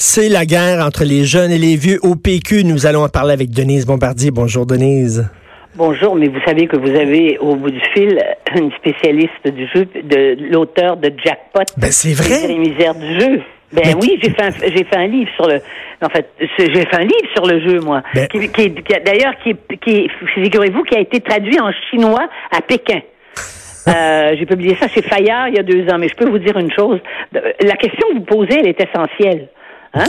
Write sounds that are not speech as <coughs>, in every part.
C'est la guerre entre les jeunes et les vieux au PQ. Nous allons en parler avec Denise Bombardier. Bonjour Denise. Bonjour, mais vous savez que vous avez au bout du fil une spécialiste du jeu, de l'auteur de Jackpot. Ben c'est vrai. Les misères du jeu. Ben Mais- oui, j'ai fait un, j'ai fait un livre sur le. En fait, c'est- j'ai fait un livre sur le jeu, moi. Ben- Qui, qui, qui- d'ailleurs, qui, est- qui, est- figurez-vous, qui a été traduit en chinois à Pékin. <laughs> Euh, j'ai publié ça chez Fayard il y a deux ans, mais je peux vous dire une chose. La question que vous posez, elle est essentielle. Hein?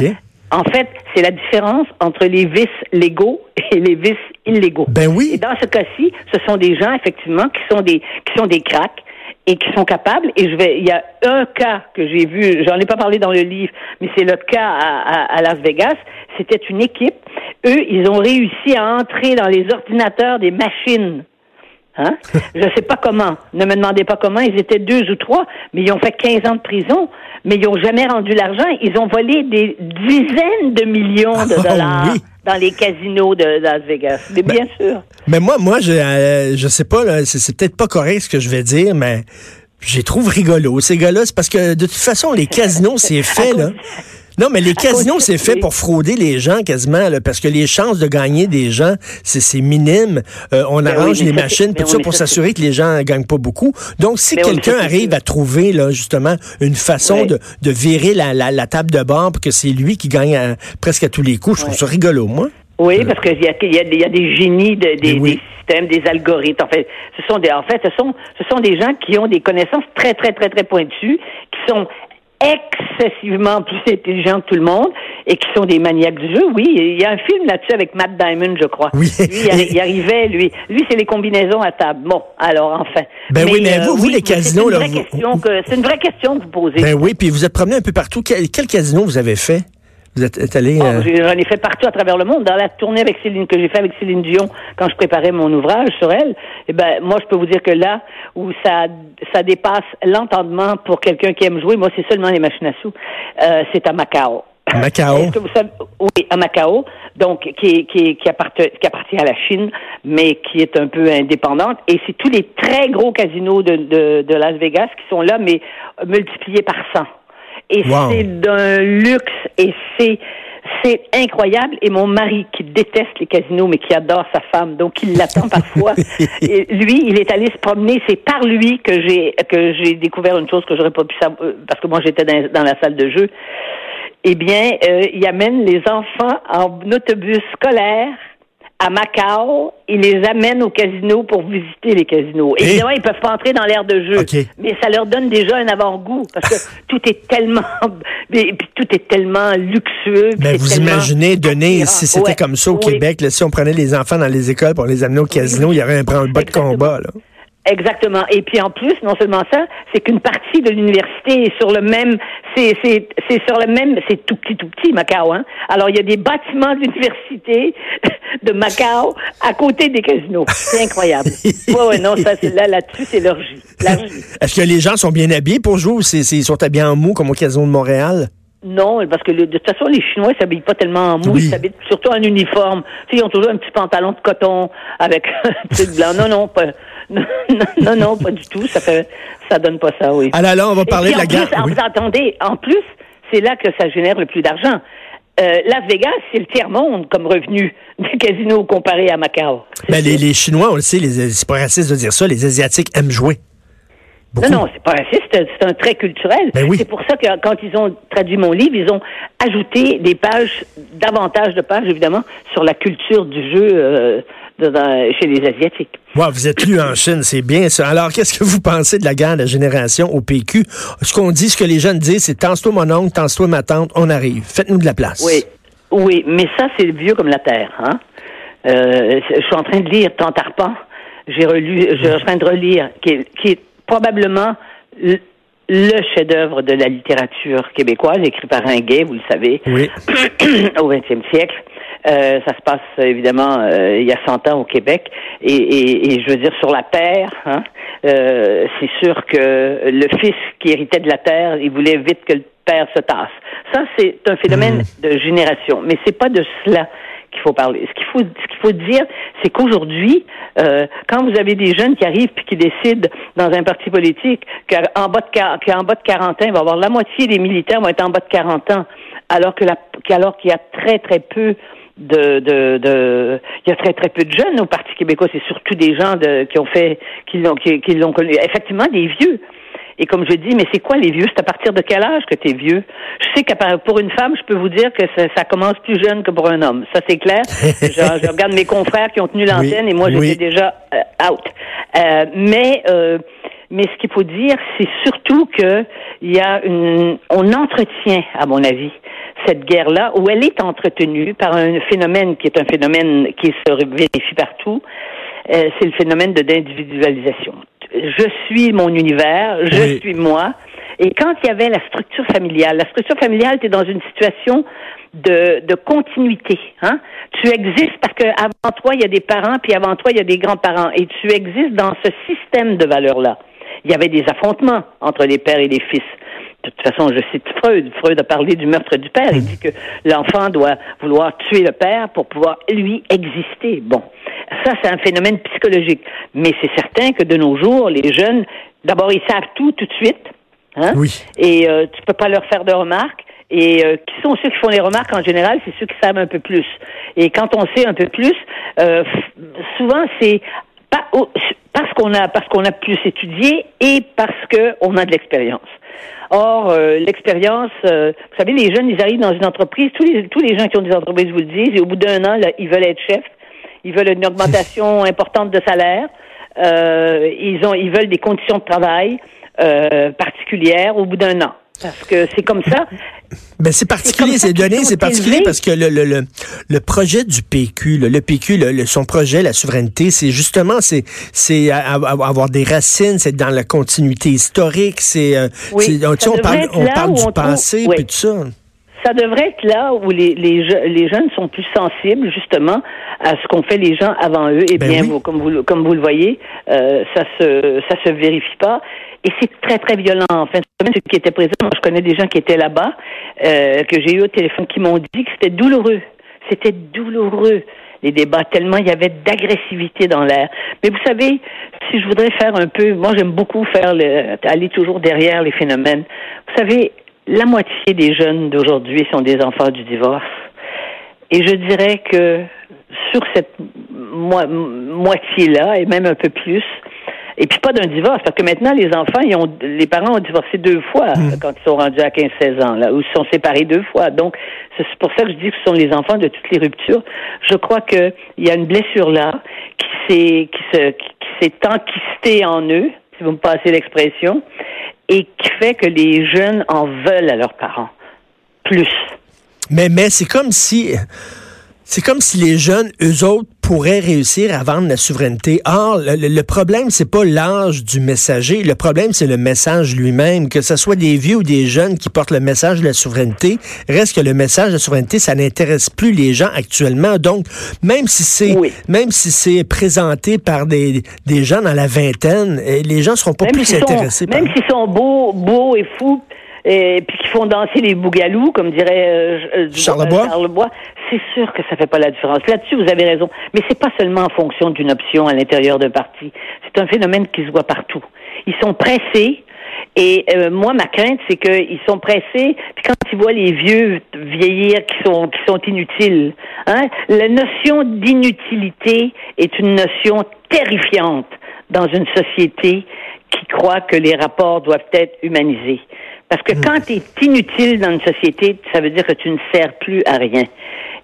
En fait, c'est la différence entre les vices légaux <laughs> et les vices illégaux. Ben oui. Et dans ce cas-ci, ce sont des gens effectivement qui sont des qui sont des cracks et qui sont capables. Et je vais, il y a un cas que j'ai vu, j'en ai pas parlé dans le livre, mais c'est le cas à, à- à Las Vegas. C'était une équipe. Eux, ils ont réussi à entrer dans les ordinateurs des machines. Hein? Je sais pas comment. Ne me demandez pas comment. Ils étaient deux ou trois, mais ils ont fait 15 ans de prison, mais ils ont jamais rendu l'argent. Ils ont volé des dizaines de millions de Ah, dollars oui. dans les casinos de Las Vegas. Mais bien sûr. Mais moi, moi, je, euh, je sais pas, c'est, peut-être pas correct ce que je vais dire, mais je les trouve rigolo. Ces gars-là, c'est parce que de toute façon, les casinos, c'est <laughs> fait, là. Non, mais les casinos, c'est fait pour frauder les gens quasiment, là, parce que les chances de gagner des gens, c'est, c'est minime. Euh, on Ben arrange oui, les machines, tout ça pour s'assurer que les gens gagnent pas beaucoup. Donc, si quelqu'un arrive à trouver, là, justement, une façon Oui. de, de virer la, la, la table de bord pour que c'est lui qui gagne à- presque à tous les coups, je trouve ça rigolo, moi. Oui, parce qu'il y a, y, a, il y a des génies de- des, Mais oui. des systèmes, des algorithmes. En fait, ce sont des, en fait, ce sont, ce sont des gens qui ont des connaissances très, très, très, très pointues, qui sont excessivement plus intelligents que tout le monde et qui sont des maniaques du jeu. Oui, il y a un film là-dessus avec Matt Diamond, je crois. Oui. Lui, il, arri- il arrivait, lui, lui, c'est les combinaisons à table. Bon, alors enfin. Ben oui, mais vous- vous, les casinos, c'est une là, vraie vous- question que c'est une vraie question que vous posez. Ben oui, puis vous êtes promené un peu partout. Quel, quel casino vous avez fait? Vous êtes, êtes allé... Oh, euh, J'en ai fait partout à travers le monde. Dans la tournée avec Céline que j'ai fait avec Céline Dion quand je préparais mon ouvrage sur elle, eh ben moi je peux vous dire que là où ça ça dépasse l'entendement pour quelqu'un qui aime jouer, moi c'est seulement les machines à sous. Euh, c'est à Macao. Macao. Est-ce que vous savez, oui, à Macao, donc qui qui qui appartient qui appartient à la Chine, mais qui est un peu indépendante. Et c'est tous les très gros casinos de, de, de Las Vegas qui sont là, mais multipliés par 100. Et Wow. c'est d'un luxe et c'est c'est incroyable. Et mon mari, qui déteste les casinos, mais qui adore sa femme, donc il l'attend parfois. <laughs> et lui, il est allé se promener. C'est par lui que j'ai que j'ai découvert une chose que j'aurais pas pu savoir euh, parce que moi j'étais dans, dans la salle de jeu. Eh bien, euh, il amène les enfants en autobus scolaire à Macao. Il les amène au casino pour visiter les casinos. Et- Évidemment, ils peuvent pas entrer dans l'air de jeu, mais ça leur donne déjà un avant-goût parce que <laughs> tout est tellement, puis tout est tellement luxueux. Ben, vous tellement imaginez, attirant. si c'était Ouais, comme ça au oui. Québec, là, si on prenait les enfants dans les écoles pour les amener au casino, il y aurait un branle-bas de combat. Là. Exactement. Et puis en plus, non seulement ça, c'est qu'une partie de l'université est sur le même, c'est c'est c'est sur le même, c'est tout petit tout petit Macao. Hein. Alors il y a des bâtiments de l'université de Macao à côté des casinos. C'est incroyable. ouais ouais non ça c'est là là-dessus c'est l'orgie. <laughs> Est-ce que les gens sont bien habillés pour jouer ou c'est, ils sont habillés en mou comme au casino de Montréal? Non, parce que le- de toute façon, les Chinois s'habillent pas tellement en mou, Oui. ils s'habillent surtout en uniforme. Tu sais, ils ont toujours un petit pantalon de coton avec <laughs> un petit blanc. Non, non, pas, non, non, pas du tout. Ça fait, ça donne pas ça, oui. Alors là, on va parler de la guerre. Oui. Vous entendez, en plus, c'est là que ça génère le plus d'argent. Euh, Las Vegas, c'est le tiers-monde comme revenu des casinos comparé à Macao. Ben, les, Chinois, on le sait, c'est pas raciste de dire ça, les Asiatiques aiment jouer. Beaucoup. Non, non, c'est pas raciste, c'est c'est un trait culturel. Ben oui. C'est pour ça que quand ils ont traduit mon livre, ils ont ajouté des pages, davantage de pages, évidemment, sur la culture du jeu euh, de- dans- chez les Asiatiques. Ouais, vous êtes lu en Chine, c'est bien ça. Alors, qu'est-ce que vous pensez de la guerre de la génération au PQ? Ce qu'on dit, ce que les jeunes disent, c'est tense-toi mon oncle, tense-toi ma tante, on arrive. Faites-nous de la place. Oui, oui, mais ça, c'est vieux comme la terre. Hein? Euh, je suis en train de lire Tant Arpent. J'ai relu, je suis en train de relire, qui est, qui est probablement le chef-d'œuvre de la littérature québécoise, écrit par un gay, vous le savez, oui. <coughs> au XXe siècle. Euh, ça se passe évidemment euh, il y a 100 ans au Québec et, et, et, je veux dire sur la terre. Hein, euh, c'est sûr que le fils qui héritait de la terre, il voulait vite que le père se tasse. Ça c'est un phénomène mmh. de génération, mais c'est pas de cela qu'il faut parler. Ce qu'il faut, ce qu'il faut dire, c'est qu'aujourd'hui, euh, quand vous avez des jeunes qui arrivent puis qui décident dans un parti politique qu'en bas de qu'en bas de 40 ans, il va y avoir la moitié des militaires vont être en bas de 40 ans, alors que la, alors qu'il y a très très peu de, de, de, il y a très très peu de jeunes au Parti québécois. C'est surtout des gens de, qui ont fait, qui l'ont, qui, qui l'ont connu. Effectivement, des vieux. Et comme je dis, mais c'est quoi les vieux? C'est à partir de quel âge que tu es vieux? Je sais que pour une femme, je peux vous dire que ça, ça commence plus jeune que pour un homme. Ça, c'est clair. <laughs> je, je, regarde mes confrères qui ont tenu l'antenne et moi, j'étais déjà euh, out. Euh, mais euh, mais ce qu'il faut dire, c'est surtout que il y a une, on entretient, à mon avis, cette guerre-là, où elle est entretenue par un phénomène qui est un phénomène qui se vérifie partout, euh, c'est le phénomène de d'individualisation. Je suis mon univers, je suis moi. Et quand il y avait la structure familiale, la structure familiale, tu es dans une situation de, de continuité. Hein? Tu existes parce que avant toi, il y a des parents, puis avant toi, il y a des grands-parents. Et tu existes dans ce système de valeurs-là. Il y avait des affrontements entre les pères et les fils. De toute façon, je cite Freud. Freud a parlé du meurtre du père. Il dit que l'enfant doit vouloir tuer le père pour pouvoir, lui, exister. Bon. Ça, c'est un phénomène psychologique. Mais c'est certain que de nos jours, les jeunes, d'abord, ils savent tout tout de suite. Hein? Oui. Et euh, tu peux pas leur faire de remarques. Et euh, qui sont ceux qui font les remarques en général, c'est ceux qui savent un peu plus. Et quand on sait un peu plus, euh, souvent c'est pas parce qu'on a parce qu'on a plus étudié et parce qu'on a de l'expérience. Or, euh, l'expérience, euh, vous savez, les jeunes, ils arrivent dans une entreprise, tous les, tous les gens qui ont des entreprises vous le disent, et au bout d'un an, là, ils veulent être chefs, ils veulent une augmentation <laughs> importante de salaire, euh, ils, ont, ils veulent des conditions de travail particulières au bout d'un an. Parce que c'est comme ça. Ben c'est particulier, c'est donné, c'est particulier parce que le, le, le, le, projet du PQ, le, PQ, le, son projet, la souveraineté, c'est justement c'est c'est avoir des racines, c'est dans la continuité historique, c'est euh, oui, on parle on parle du passé puis tout ça ça devrait être là où les, les, les, jeunes sont plus sensibles justement à ce qu'ont fait les gens avant eux. Et ben bien, vous, comme vous comme vous le voyez, euh, ça se ça se vérifie pas. Et c'est très très violent. En fin de semaine, ceux qui étaient présents, je connais des gens qui étaient là-bas, euh, que j'ai eu au téléphone, qui m'ont dit que c'était douloureux. C'était douloureux les débats, tellement il y avait d'agressivité dans l'air. Mais vous savez, si je voudrais faire un peu, moi j'aime beaucoup faire le, aller toujours derrière les phénomènes. Vous savez, la moitié des jeunes d'aujourd'hui sont des enfants du divorce. Et je dirais que sur cette moitié-là, et même un peu plus, et puis pas d'un divorce, parce que maintenant, les enfants, ils ont, les parents ont divorcé deux fois hmm. quand ils sont rendus à 15-16 ans, là, ou ils sont séparés deux fois. Donc, c'est pour ça que je dis que ce sont les enfants de toutes les ruptures. Je crois qu'il y a une blessure là qui s'est, qui se, qui s'est enquistée en eux, si vous me passez l'expression, et qui fait que les jeunes en veulent à leurs parents. Plus. Mais, mais c'est comme si c'est comme si les jeunes, eux autres, pourraient réussir à vendre la souveraineté. Or, le, le problème, c'est pas l'âge du messager. Le problème, c'est le message lui-même. Que ce soit des vieux ou des jeunes qui portent le message de la souveraineté, reste que le message de la souveraineté, ça n'intéresse plus les gens actuellement. Donc, même si c'est, même si c'est présenté par des, des gens dans la vingtaine, eh, les gens seront pas plus intéressés. même s'ils sont beaux, beaux et fous, et puis qui font danser les bougalous, comme dirait euh, euh Charlebois. c'est sûr que ça fait pas la différence. Là-dessus, vous avez raison. Mais c'est pas seulement en fonction d'une option à l'intérieur d'un parti. C'est un phénomène qui se voit partout. Ils sont pressés. Et euh, moi, ma crainte, c'est qu'ils sont pressés. Puis quand ils voient les vieux vieillir qui sont qui sont inutiles, hein, la notion d'inutilité est une notion terrifiante dans une société qui croit que les rapports doivent être humanisés. Parce que quand tu es inutile dans une société, ça veut dire que tu ne sers plus à rien.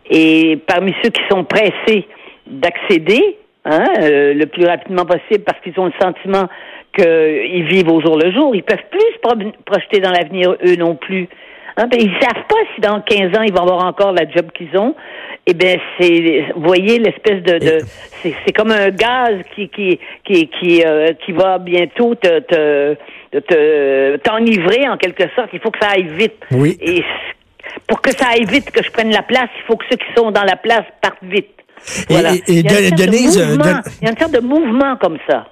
Et parmi ceux qui sont pressés d'accéder, hein, euh, le plus rapidement possible parce qu'ils ont le sentiment qu'ils vivent au jour le jour, ils peuvent plus se projeter dans l'avenir eux non plus. Hein, ben, ils savent pas si dans 15 ans ils vont avoir encore la job qu'ils ont. Eh bien, c'est, vous voyez l'espèce de, de c'est, comme un gaz qui qui qui qui, euh, qui va bientôt te, te te t'enivrer en quelque sorte. Il faut que ça aille vite. Oui. Et pour que ça aille vite, que je prenne la place, il faut que ceux qui sont dans la place partent vite. Voilà. Et, et, il, y a une Denise, de mouvement, Don... il y a une sorte de mouvement comme ça.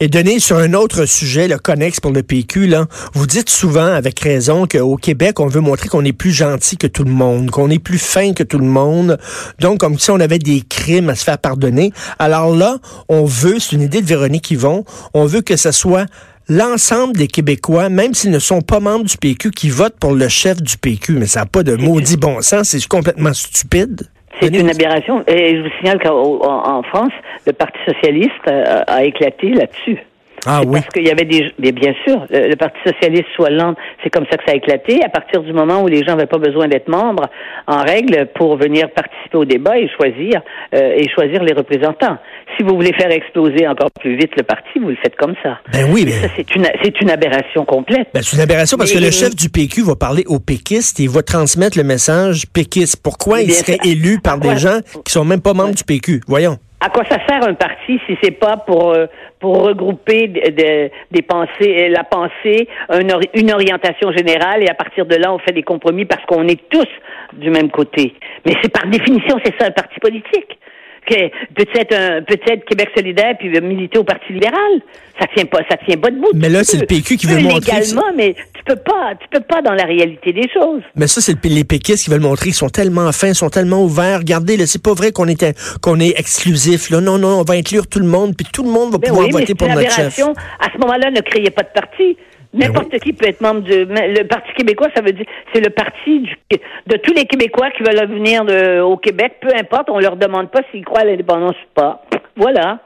Et donner sur un autre sujet, le connexe pour le PQ, là, vous dites souvent, avec raison, qu'au Québec, on veut montrer qu'on est plus gentil que tout le monde, qu'on est plus fin que tout le monde. Donc, comme si on avait des crimes à se faire pardonner. Alors là, on veut, c'est une idée de Véronique Yvon, on veut que ce soit l'ensemble des Québécois, même s'ils ne sont pas membres du PQ, qui votent pour le chef du PQ. Mais ça n'a pas de maudit bon sens, c'est complètement stupide. C'est une aberration. Et je vous signale qu'en France, le Parti socialiste a, a éclaté là-dessus. Ah oui. Parce qu'il y avait des. Mais bien sûr, le, le Parti socialiste soit lent, c'est comme ça que ça a éclaté. À partir du moment où les gens n'avaient pas besoin d'être membres en règle pour venir participer au débat et choisir euh, et choisir les représentants. Si vous voulez faire exploser encore plus vite le parti, vous le faites comme ça. Ben oui, mais ça c'est une c'est une aberration complète. Ben, c'est une aberration parce mais, que le chef du PQ va parler aux péquistes et il va transmettre le message péquiste. Pourquoi il serait ça, élu par des gens qui sont même pas membres ouais. du PQ Voyons. À quoi ça sert un parti si c'est pas pour euh, pour regrouper de, de, des pensées, la pensée, une, une, orientation générale et à partir de là on fait des compromis parce qu'on est tous du même côté. Mais c'est par définition c'est ça un parti politique. Peut-être un peut-être Québec solidaire puis militer au Parti libéral. Ça tient pas ça tient pas debout. Mais là c'est le PQ qui veut montrer légalement, mais tu peux pas tu peux pas dans la réalité des choses. Mais ça c'est les péquistes qui veulent montrer qu'ils sont tellement fins, ils sont tellement ouverts. Regardez là, c'est pas vrai qu'on est qu'on est exclusif là. Non non, on va inclure tout le monde puis tout le monde va mais pouvoir oui, voter pour notre chef. À ce moment-là, ne créez pas de parti. N'importe oui. qui peut être membre du le Parti québécois, ça veut dire c'est le parti du, de tous les Québécois qui veulent venir de, au Québec, peu importe, on leur demande pas s'ils croient à l'indépendance ou pas. Voilà.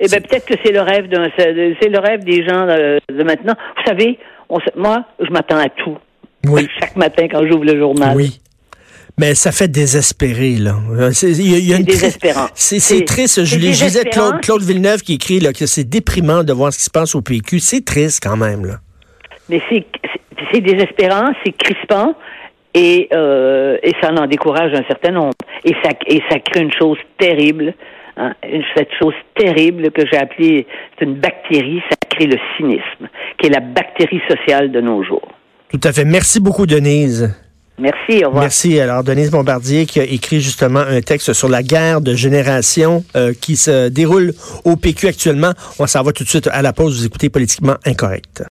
Et eh ben peut-être que c'est le rêve d'un c'est le rêve des gens de, de maintenant. Vous savez, on, moi, je m'attends à tout. Oui. Chaque matin quand j'ouvre le journal. Oui. Mais ça fait désespérer, là. Une désespérant. C'est triste. Je, je disais Claude, Claude Villeneuve qui écrit là, que c'est déprimant de voir ce qui se passe au PQ. C'est triste quand même, là. Mais c'est désespérant, c'est crispant. Et, euh, et ça en décourage un certain nombre. Et ça, et ça crée une chose terrible, hein, cette chose terrible que j'ai appelée, c'est une bactérie, ça crée le cynisme, qui est la bactérie sociale de nos jours. Tout à fait. Merci beaucoup, Denise. Merci, au revoir. Merci. Alors, Denise Bombardier qui a écrit justement un texte sur la guerre de génération euh, qui se déroule au PQ actuellement. On s'en va tout de suite à la pause. Vous écoutez Politiquement Incorrect.